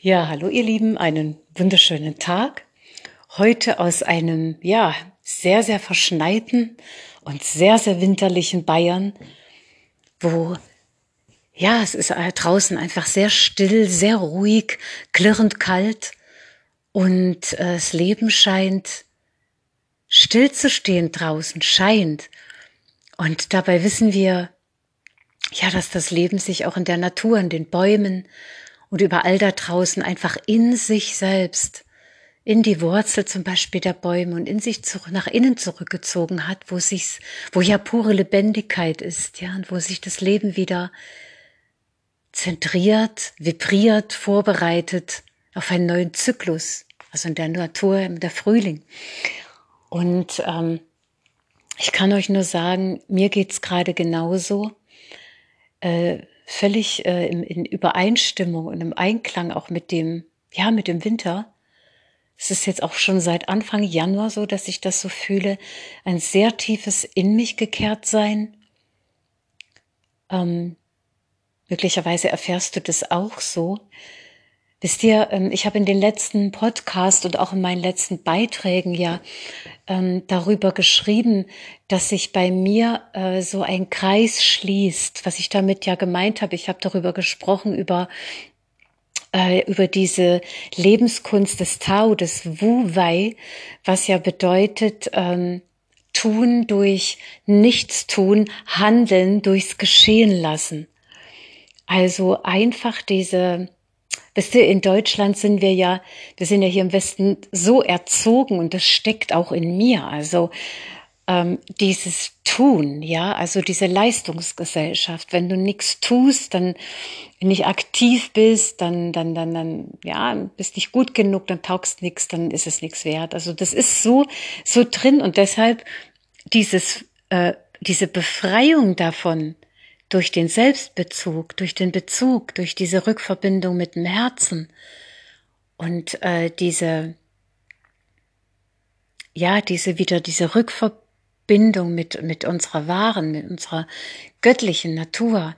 Ja, hallo ihr Lieben, einen wunderschönen Tag. Heute aus einem, ja, sehr, sehr verschneiten und sehr, sehr winterlichen Bayern, wo, ja, es ist draußen einfach sehr still, sehr ruhig, klirrend kalt und äh, das Leben scheint still zu stehen draußen, scheint. Und dabei wissen wir, ja, dass das Leben sich auch in der Natur, in den Bäumen und überall da draußen einfach in sich selbst, in die Wurzel zum Beispiel der Bäume und in sich zurück, nach innen zurückgezogen hat, wo sich's, wo ja pure Lebendigkeit ist, ja, und wo sich das Leben wieder zentriert, vibriert, vorbereitet auf einen neuen Zyklus, also in der Natur, in der Frühling. Und ähm, ich kann euch nur sagen, mir geht's gerade genauso. Äh, völlig äh, in, in Übereinstimmung und im Einklang auch mit dem, ja, mit dem Winter. Es ist jetzt auch schon seit Anfang Januar so, dass ich das so fühle. Ein sehr tiefes in mich gekehrt sein. Ähm, möglicherweise erfährst du das auch so. Wisst ihr, ähm, ich habe in den letzten Podcast und auch in meinen letzten Beiträgen ja ähm, darüber geschrieben, dass sich bei mir äh, so ein Kreis schließt, was ich damit ja gemeint habe. Ich habe darüber gesprochen, über äh, über diese Lebenskunst des Tao, des Wu Wei, was ja bedeutet, ähm, tun durch Nichtstun, handeln durchs Geschehen lassen. Also einfach diese Wisst ihr, in Deutschland sind wir ja, wir sind ja hier im Westen so erzogen und das steckt auch in mir. Also ähm, dieses Tun, ja, also diese Leistungsgesellschaft. Wenn du nichts tust, dann nicht aktiv bist, dann, dann, dann, dann, ja, bist nicht gut genug, dann taugst nichts, dann ist es nichts wert. Also das ist so, so drin und deshalb dieses, äh, diese Befreiung davon, durch den Selbstbezug, durch den Bezug, durch diese Rückverbindung mit dem Herzen und äh, diese, ja, diese wieder diese Rückverbindung mit mit unserer wahren, mit unserer göttlichen Natur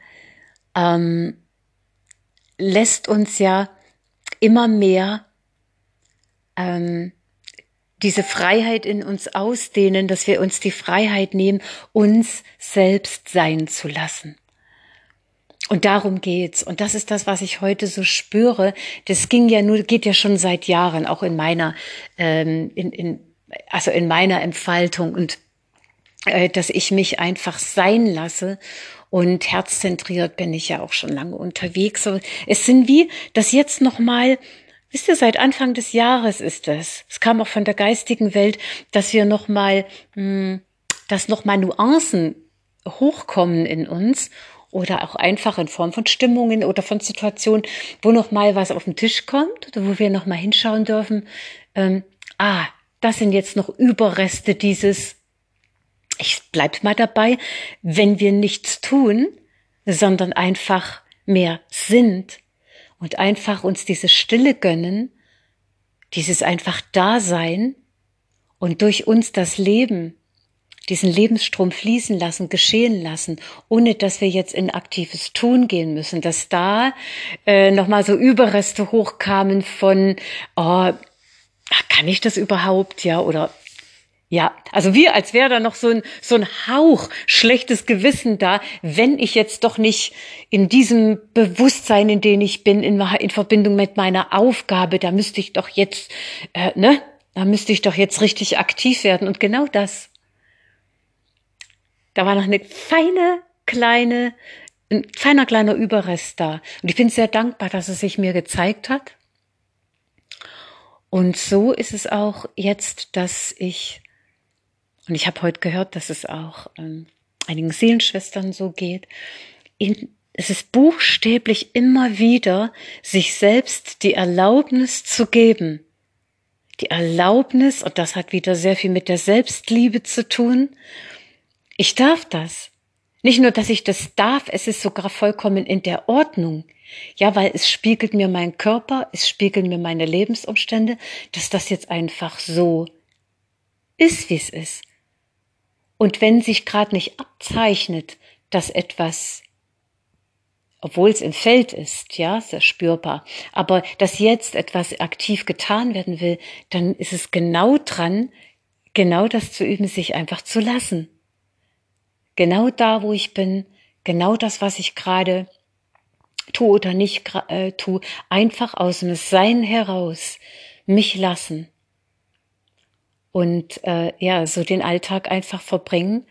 ähm, lässt uns ja immer mehr ähm, diese Freiheit in uns ausdehnen, dass wir uns die Freiheit nehmen, uns selbst sein zu lassen. Und darum geht's. Und das ist das, was ich heute so spüre. Das ging ja nur, geht ja schon seit Jahren, auch in meiner, ähm, in, in, also in meiner Entfaltung und äh, dass ich mich einfach sein lasse. Und herzzentriert bin ich ja auch schon lange unterwegs. Und es sind wie, dass jetzt nochmal Wisst ihr, seit Anfang des Jahres ist es. Es kam auch von der geistigen Welt, dass wir nochmal, hm, dass nochmal Nuancen hochkommen in uns oder auch einfach in Form von Stimmungen oder von Situationen, wo noch mal was auf den Tisch kommt oder wo wir noch mal hinschauen dürfen. Ähm, ah, das sind jetzt noch Überreste dieses. Ich bleib mal dabei, wenn wir nichts tun, sondern einfach mehr sind und einfach uns diese Stille gönnen, dieses einfach Dasein und durch uns das Leben diesen Lebensstrom fließen lassen, geschehen lassen, ohne dass wir jetzt in aktives Tun gehen müssen, dass da äh, nochmal so Überreste hochkamen von, oh, kann ich das überhaupt, ja, oder ja, also wir, als wäre da noch so ein, so ein Hauch schlechtes Gewissen da, wenn ich jetzt doch nicht in diesem Bewusstsein, in dem ich bin, in, in Verbindung mit meiner Aufgabe, da müsste ich doch jetzt, äh, ne, da müsste ich doch jetzt richtig aktiv werden. Und genau das da war noch eine feine, kleine, ein feiner kleiner Überrest da. Und ich bin sehr dankbar, dass es sich mir gezeigt hat. Und so ist es auch jetzt, dass ich, und ich habe heute gehört, dass es auch ähm, einigen Seelenschwestern so geht, in, es ist buchstäblich immer wieder, sich selbst die Erlaubnis zu geben. Die Erlaubnis, und das hat wieder sehr viel mit der Selbstliebe zu tun, ich darf das. Nicht nur, dass ich das darf, es ist sogar vollkommen in der Ordnung. Ja, weil es spiegelt mir mein Körper, es spiegelt mir meine Lebensumstände, dass das jetzt einfach so ist, wie es ist. Und wenn sich gerade nicht abzeichnet, dass etwas obwohl es im Feld ist, ja, sehr spürbar. Aber dass jetzt etwas aktiv getan werden will, dann ist es genau dran, genau das zu üben, sich einfach zu lassen. Genau da, wo ich bin, genau das, was ich gerade tue oder nicht äh, tue, einfach aus dem Sein heraus mich lassen und äh, ja, so den Alltag einfach verbringen,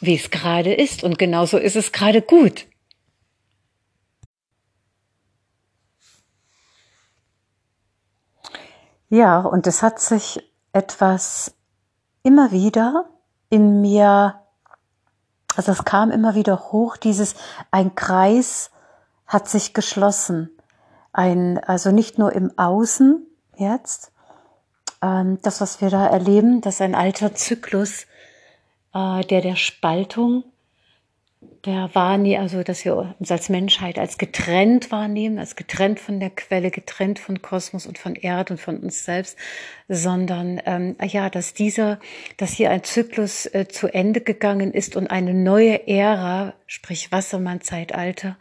wie es gerade ist. Und genauso ist es gerade gut. Ja, und es hat sich etwas immer wieder in mir, also es kam immer wieder hoch, dieses, ein Kreis hat sich geschlossen. Ein, also nicht nur im Außen jetzt, ähm, das, was wir da erleben, das ist ein alter Zyklus, äh, der der Spaltung der wahrnehmen, also dass wir uns als Menschheit als getrennt wahrnehmen, als getrennt von der Quelle, getrennt von Kosmos und von Erde und von uns selbst, sondern ähm, ja, dass dieser, dass hier ein Zyklus äh, zu Ende gegangen ist und eine neue Ära, sprich Wassermann-Zeitalter,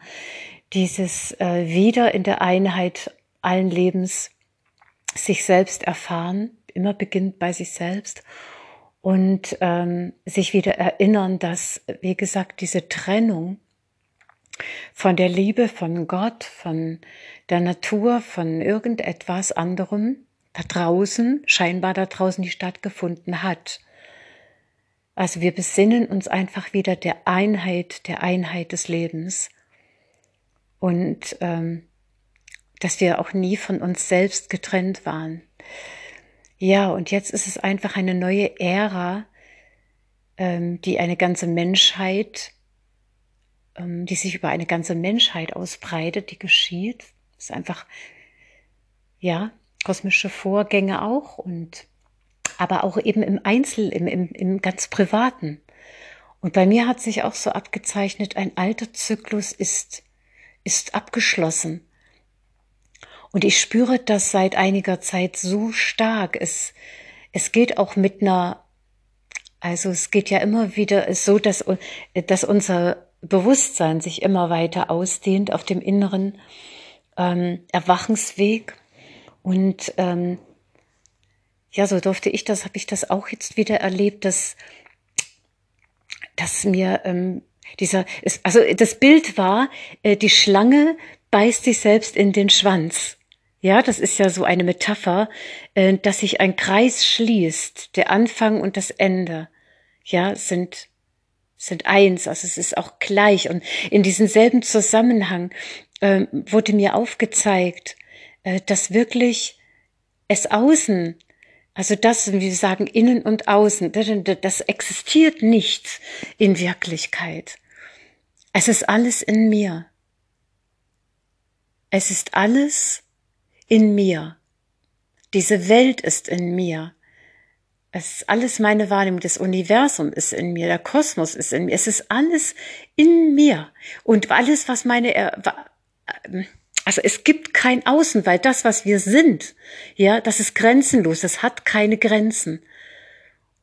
dieses äh, wieder in der Einheit allen Lebens sich selbst erfahren, immer beginnt bei sich selbst und ähm, sich wieder erinnern, dass, wie gesagt, diese Trennung von der Liebe von Gott, von der Natur, von irgendetwas anderem da draußen, scheinbar da draußen, die stattgefunden hat. Also wir besinnen uns einfach wieder der Einheit, der Einheit des Lebens und ähm, dass wir auch nie von uns selbst getrennt waren. Ja, und jetzt ist es einfach eine neue Ära, ähm, die eine ganze Menschheit, ähm, die sich über eine ganze Menschheit ausbreitet, die geschieht. Das ist einfach, ja, kosmische Vorgänge auch und aber auch eben im Einzel, im, im, im ganz Privaten. Und bei mir hat sich auch so abgezeichnet, ein alter Zyklus ist, ist abgeschlossen. Und ich spüre das seit einiger Zeit so stark. Es, es geht auch mit einer, also es geht ja immer wieder so, dass, dass unser Bewusstsein sich immer weiter ausdehnt auf dem inneren ähm, Erwachensweg. Und ähm, ja, so durfte ich das, habe ich das auch jetzt wieder erlebt, dass, dass mir ähm, dieser, also das Bild war, äh, die Schlange beißt sich selbst in den Schwanz. Ja, das ist ja so eine Metapher, äh, dass sich ein Kreis schließt. Der Anfang und das Ende, ja, sind, sind eins. Also es ist auch gleich. Und in diesem selben Zusammenhang äh, wurde mir aufgezeigt, äh, dass wirklich es außen, also das, wie wir sagen, innen und außen, das existiert nicht in Wirklichkeit. Es ist alles in mir. Es ist alles in mir. Diese Welt ist in mir. Es ist alles meine Wahrnehmung. Das Universum ist in mir. Der Kosmos ist in mir. Es ist alles in mir. Und alles, was meine, ähm, also es gibt kein Außen, weil das, was wir sind, ja, das ist grenzenlos. Das hat keine Grenzen.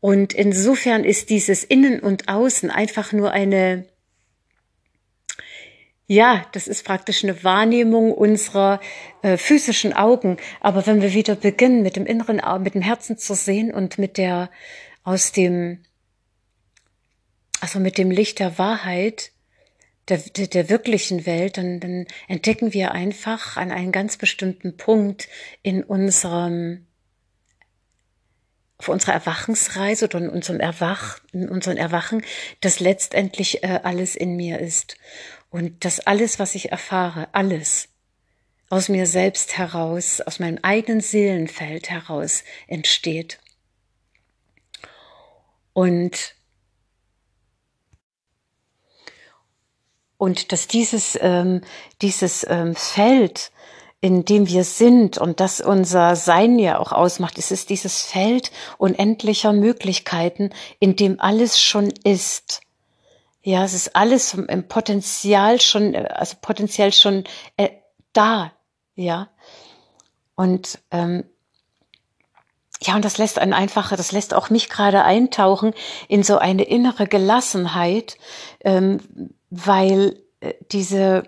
Und insofern ist dieses Innen und Außen einfach nur eine, ja, das ist praktisch eine Wahrnehmung unserer äh, physischen Augen. Aber wenn wir wieder beginnen, mit dem inneren mit dem Herzen zu sehen und mit der, aus dem, also mit dem Licht der Wahrheit, der, der, der wirklichen Welt, dann, dann entdecken wir einfach an einem ganz bestimmten Punkt in unserem, auf unserer Erwachensreise oder in unserem Erwach, in unserem Erwachen, dass letztendlich äh, alles in mir ist. Und dass alles, was ich erfahre, alles aus mir selbst heraus, aus meinem eigenen Seelenfeld heraus entsteht. Und und dass dieses ähm, dieses ähm, Feld, in dem wir sind und das unser Sein ja auch ausmacht, ist es dieses Feld unendlicher Möglichkeiten, in dem alles schon ist. Ja, es ist alles im Potenzial schon, also potenziell schon äh, da, ja. Und ähm, ja, und das lässt einen einfach, das lässt auch mich gerade eintauchen in so eine innere Gelassenheit, ähm, weil äh, diese,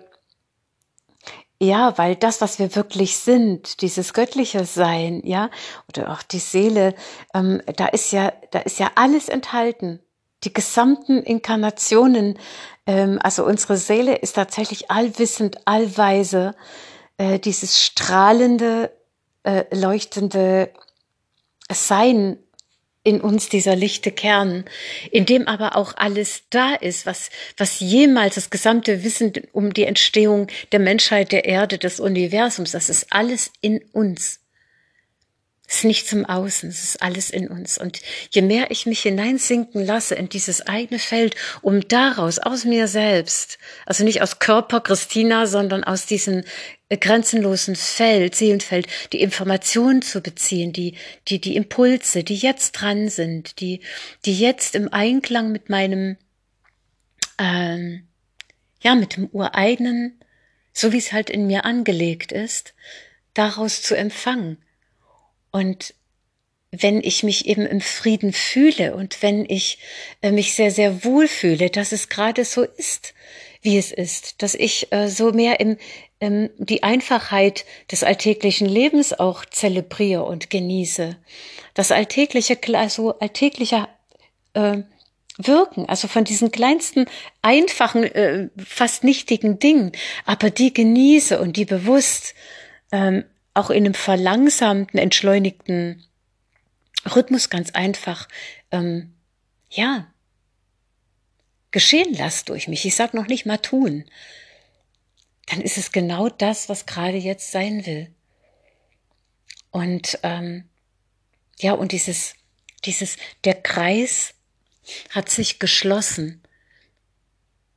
ja, weil das, was wir wirklich sind, dieses göttliche Sein, ja, oder auch die Seele, ähm, da ist ja, da ist ja alles enthalten. Die gesamten Inkarnationen, ähm, also unsere Seele ist tatsächlich allwissend, allweise, äh, dieses strahlende, äh, leuchtende Sein in uns dieser lichte Kern, in dem aber auch alles da ist, was, was jemals das gesamte Wissen um die Entstehung der Menschheit, der Erde, des Universums, das ist alles in uns. Es ist nicht zum Außen, es ist alles in uns. Und je mehr ich mich hineinsinken lasse in dieses eigene Feld, um daraus, aus mir selbst, also nicht aus Körper Christina, sondern aus diesem grenzenlosen Feld, Seelenfeld, die Informationen zu beziehen, die, die, die Impulse, die jetzt dran sind, die, die jetzt im Einklang mit meinem, ähm, ja, mit dem ureigenen, so wie es halt in mir angelegt ist, daraus zu empfangen und wenn ich mich eben im Frieden fühle und wenn ich äh, mich sehr, sehr wohl fühle, dass es gerade so ist, wie es ist, dass ich äh, so mehr im, ähm, die Einfachheit des alltäglichen Lebens auch zelebriere und genieße. Das alltägliche, also alltägliche äh, Wirken, also von diesen kleinsten, einfachen, äh, fast nichtigen Dingen, aber die genieße und die bewusst ähm, auch in einem verlangsamten, entschleunigten Rhythmus ganz einfach, ähm, ja, geschehen lasst durch mich. Ich sag noch nicht mal tun. Dann ist es genau das, was gerade jetzt sein will. Und ähm, ja, und dieses, dieses, der Kreis hat sich geschlossen.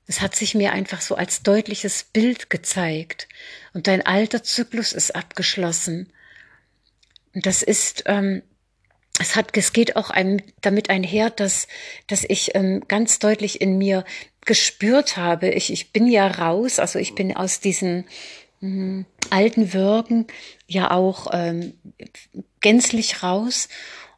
Es hat sich mir einfach so als deutliches Bild gezeigt. Und dein alter Zyklus ist abgeschlossen. Und das ist, ähm, es hat, es geht auch einem damit einher, dass, dass ich ähm, ganz deutlich in mir gespürt habe. Ich, ich bin ja raus, also ich bin aus diesen mh, hm, alten Wirken ja auch ähm, gänzlich raus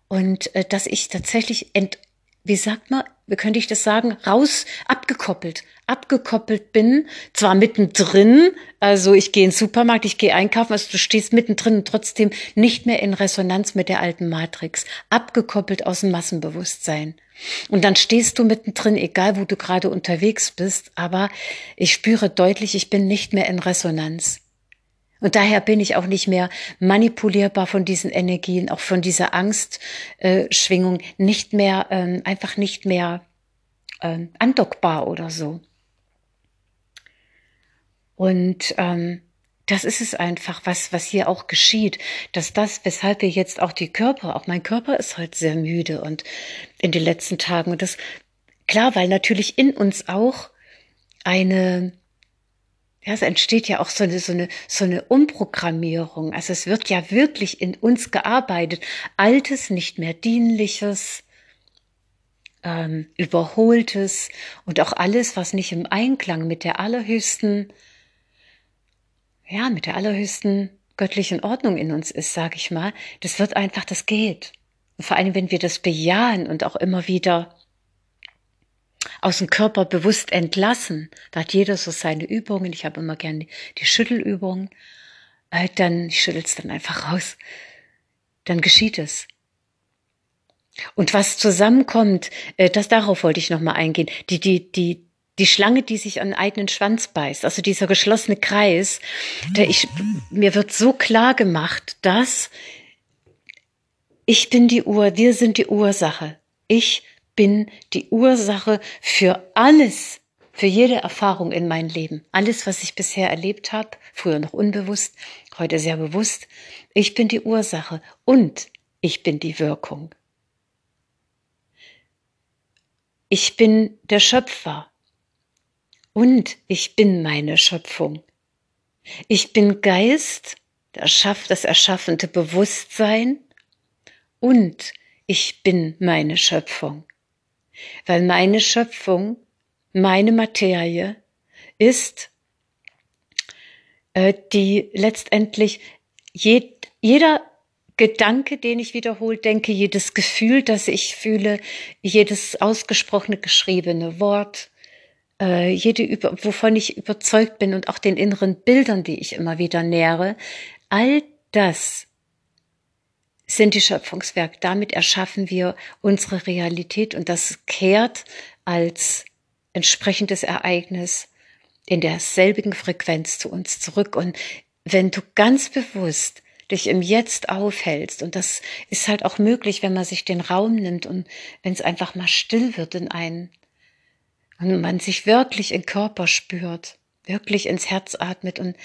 und äh, dass ich tatsächlich ent, wie sagt man, wie könnte ich das sagen, raus, abgekoppelt, abgekoppelt bin, zwar mittendrin, also ich gehe in den Supermarkt, ich gehe einkaufen, also du stehst mittendrin und trotzdem nicht mehr in Resonanz mit der alten Matrix, abgekoppelt aus dem Massenbewusstsein. Und dann stehst du mittendrin, egal wo du gerade unterwegs bist, aber ich spüre deutlich, ich bin nicht mehr in Resonanz. Und daher bin ich auch nicht mehr manipulierbar von diesen Energien, auch von dieser Angstschwingung, äh, nicht mehr, ähm, einfach nicht mehr ähm, andockbar oder so. Und ähm, das ist es einfach, was, was hier auch geschieht, dass das, weshalb wir jetzt auch die Körper, auch mein Körper ist heute sehr müde und in den letzten Tagen und das, klar, weil natürlich in uns auch eine, ja, es entsteht ja auch so eine, so eine, so eine Umprogrammierung. Also es wird ja wirklich in uns gearbeitet. Altes, nicht mehr dienliches, ähm, überholtes und auch alles, was nicht im Einklang mit der allerhöchsten, ja, mit der allerhöchsten göttlichen Ordnung in uns ist, sage ich mal, das wird einfach, das geht. Und vor allem, wenn wir das bejahen und auch immer wieder aus dem Körper bewusst entlassen. Da hat jeder so seine Übungen. Ich habe immer gerne die Schüttelübungen. Äh, dann, ich schüttel es dann einfach raus. Dann geschieht es. Und was zusammenkommt, äh, das darauf wollte ich nochmal eingehen. Die, die, die, die Schlange, die sich an den eigenen Schwanz beißt, also dieser geschlossene Kreis, der ich, mir wird so klar gemacht, dass ich bin die Ur, wir sind die Ursache. Ich bin die Ursache für alles, für jede Erfahrung in meinem Leben. Alles, was ich bisher erlebt habe, früher noch unbewusst, heute sehr bewusst. Ich bin die Ursache und ich bin die Wirkung. Ich bin der Schöpfer und ich bin meine Schöpfung. Ich bin Geist, das erschaffende Bewusstsein und ich bin meine Schöpfung weil meine Schöpfung, meine Materie ist, äh, die letztendlich jed, jeder Gedanke, den ich wiederholt denke, jedes Gefühl, das ich fühle, jedes ausgesprochene, geschriebene Wort, äh, jede, wovon ich überzeugt bin und auch den inneren Bildern, die ich immer wieder nähere, all das sind die Schöpfungswerke. Damit erschaffen wir unsere Realität und das kehrt als entsprechendes Ereignis in derselbigen Frequenz zu uns zurück. Und wenn du ganz bewusst dich im Jetzt aufhältst, und das ist halt auch möglich, wenn man sich den Raum nimmt und wenn es einfach mal still wird in einen und man sich wirklich im Körper spürt, wirklich ins Herz atmet und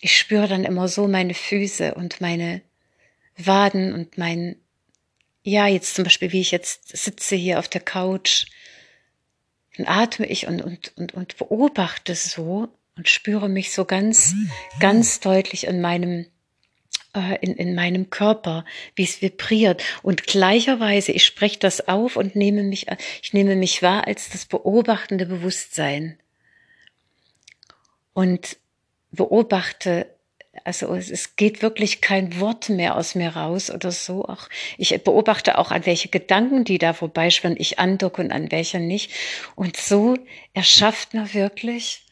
ich spüre dann immer so meine Füße und meine Waden und mein, ja, jetzt zum Beispiel, wie ich jetzt sitze hier auf der Couch, dann atme ich und, und, und, und beobachte so und spüre mich so ganz, ganz deutlich in meinem, äh, in, in meinem Körper, wie es vibriert. Und gleicherweise, ich spreche das auf und nehme mich, ich nehme mich wahr als das beobachtende Bewusstsein. Und beobachte also es, geht wirklich kein Wort mehr aus mir raus oder so. Auch ich beobachte auch an welche Gedanken, die da vorbeischwirren, ich andocke und an welche nicht. Und so erschafft man wirklich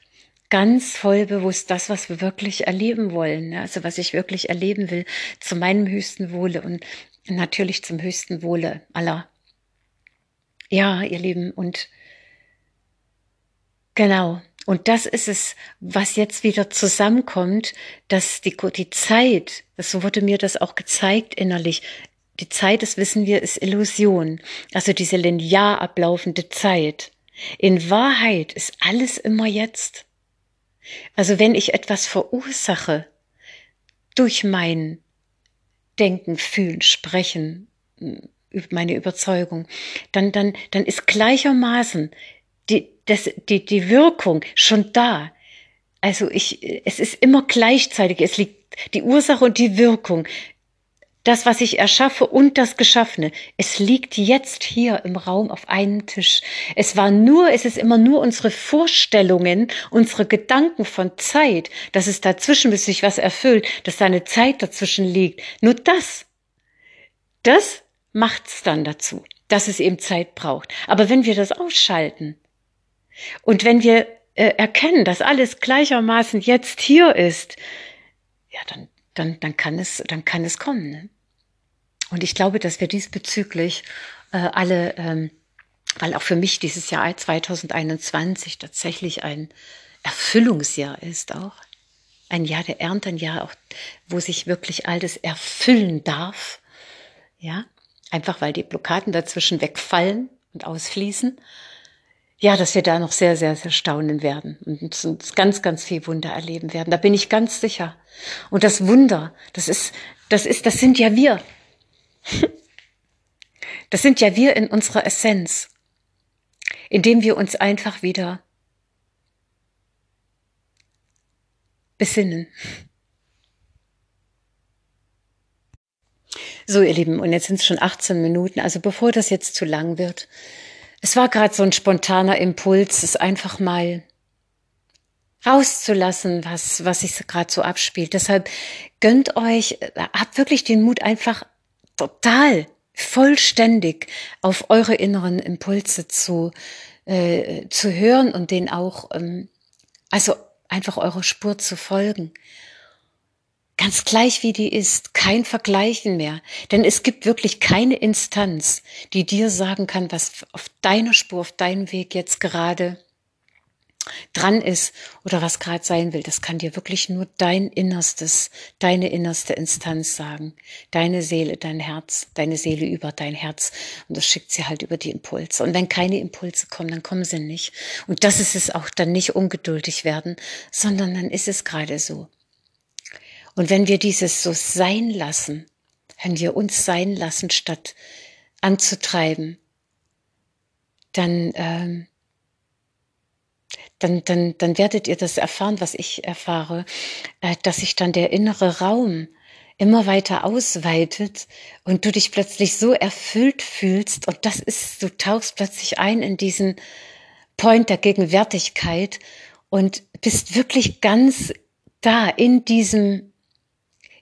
ganz voll bewusst das, was wir wirklich erleben wollen. Ne? Also was ich wirklich erleben will, zu meinem höchsten Wohle und natürlich zum höchsten Wohle aller. Ja, ihr Lieben, und genau. Und das ist es, was jetzt wieder zusammenkommt, dass die, die Zeit, so wurde mir das auch gezeigt innerlich, die Zeit, das wissen wir, ist Illusion. Also diese linear ablaufende Zeit. In Wahrheit ist alles immer jetzt. Also wenn ich etwas verursache durch mein Denken, Fühlen, Sprechen, meine Überzeugung, dann, dann, dann ist gleichermaßen die, das, die, die Wirkung schon da. Also ich, es ist immer gleichzeitig. Es liegt die Ursache und die Wirkung. Das, was ich erschaffe und das Geschaffene. Es liegt jetzt hier im Raum auf einem Tisch. Es war nur, es ist immer nur unsere Vorstellungen, unsere Gedanken von Zeit, dass es dazwischen, bis sich was erfüllt, dass da eine Zeit dazwischen liegt. Nur das, das macht's dann dazu, dass es eben Zeit braucht. Aber wenn wir das ausschalten, und wenn wir äh, erkennen, dass alles gleichermaßen jetzt hier ist, ja, dann, dann, dann kann es, dann kann es kommen. Ne? Und ich glaube, dass wir diesbezüglich äh, alle, ähm, weil auch für mich dieses Jahr 2021 tatsächlich ein Erfüllungsjahr ist auch. Ein Jahr der Ernte, ein Jahr auch, wo sich wirklich all das erfüllen darf. Ja, einfach weil die Blockaden dazwischen wegfallen und ausfließen ja, dass wir da noch sehr, sehr, sehr staunen werden und uns ganz, ganz viel Wunder erleben werden. Da bin ich ganz sicher. Und das Wunder, das ist, das ist, das sind ja wir. Das sind ja wir in unserer Essenz, indem wir uns einfach wieder besinnen. So, ihr Lieben, und jetzt sind es schon 18 Minuten. Also bevor das jetzt zu lang wird, es war gerade so ein spontaner Impuls, es einfach mal rauszulassen, was, was sich gerade so abspielt. Deshalb gönnt euch, habt wirklich den Mut, einfach total vollständig auf eure inneren Impulse zu, äh, zu hören und den auch, ähm, also einfach eurer Spur zu folgen. Ganz gleich wie die ist, kein Vergleichen mehr. Denn es gibt wirklich keine Instanz, die dir sagen kann, was auf deiner Spur, auf deinem Weg jetzt gerade dran ist oder was gerade sein will. Das kann dir wirklich nur dein Innerstes, deine innerste Instanz sagen. Deine Seele, dein Herz, deine Seele über dein Herz. Und das schickt sie halt über die Impulse. Und wenn keine Impulse kommen, dann kommen sie nicht. Und das ist es auch dann nicht ungeduldig werden, sondern dann ist es gerade so. Und wenn wir dieses so sein lassen, wenn wir uns sein lassen, statt anzutreiben, dann, ähm, dann, dann, dann werdet ihr das erfahren, was ich erfahre, äh, dass sich dann der innere Raum immer weiter ausweitet und du dich plötzlich so erfüllt fühlst und das ist, du tauchst plötzlich ein in diesen Point der Gegenwärtigkeit und bist wirklich ganz da in diesem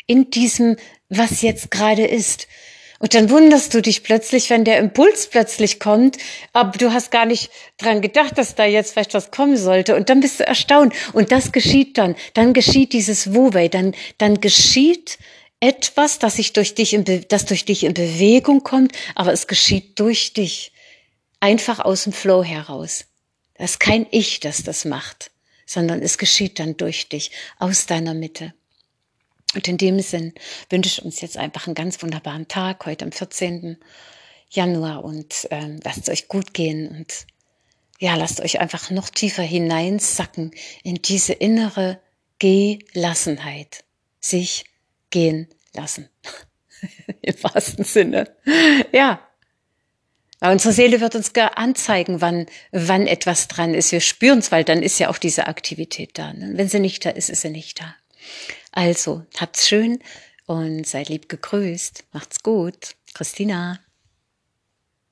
in diesem, was jetzt gerade ist. Und dann wunderst du dich plötzlich, wenn der Impuls plötzlich kommt, aber du hast gar nicht dran gedacht, dass da jetzt vielleicht was kommen sollte. Und dann bist du erstaunt. Und das geschieht dann. Dann geschieht dieses Wu-Wei. Dann, dann geschieht etwas, das, sich durch dich in, das durch dich in Bewegung kommt, aber es geschieht durch dich. Einfach aus dem Flow heraus. Das ist kein Ich, das das macht, sondern es geschieht dann durch dich, aus deiner Mitte. Und in dem Sinn wünsche ich uns jetzt einfach einen ganz wunderbaren Tag, heute am 14. Januar und ähm, lasst es euch gut gehen und ja, lasst euch einfach noch tiefer hineinsacken in diese innere Gelassenheit, sich gehen lassen. Im wahrsten Sinne. Ja. Aber unsere Seele wird uns gar anzeigen, wann, wann etwas dran ist. Wir spüren es, weil dann ist ja auch diese Aktivität da. Ne? Wenn sie nicht da ist, ist sie nicht da. Also, habt's schön und seid lieb gegrüßt. Macht's gut. Christina.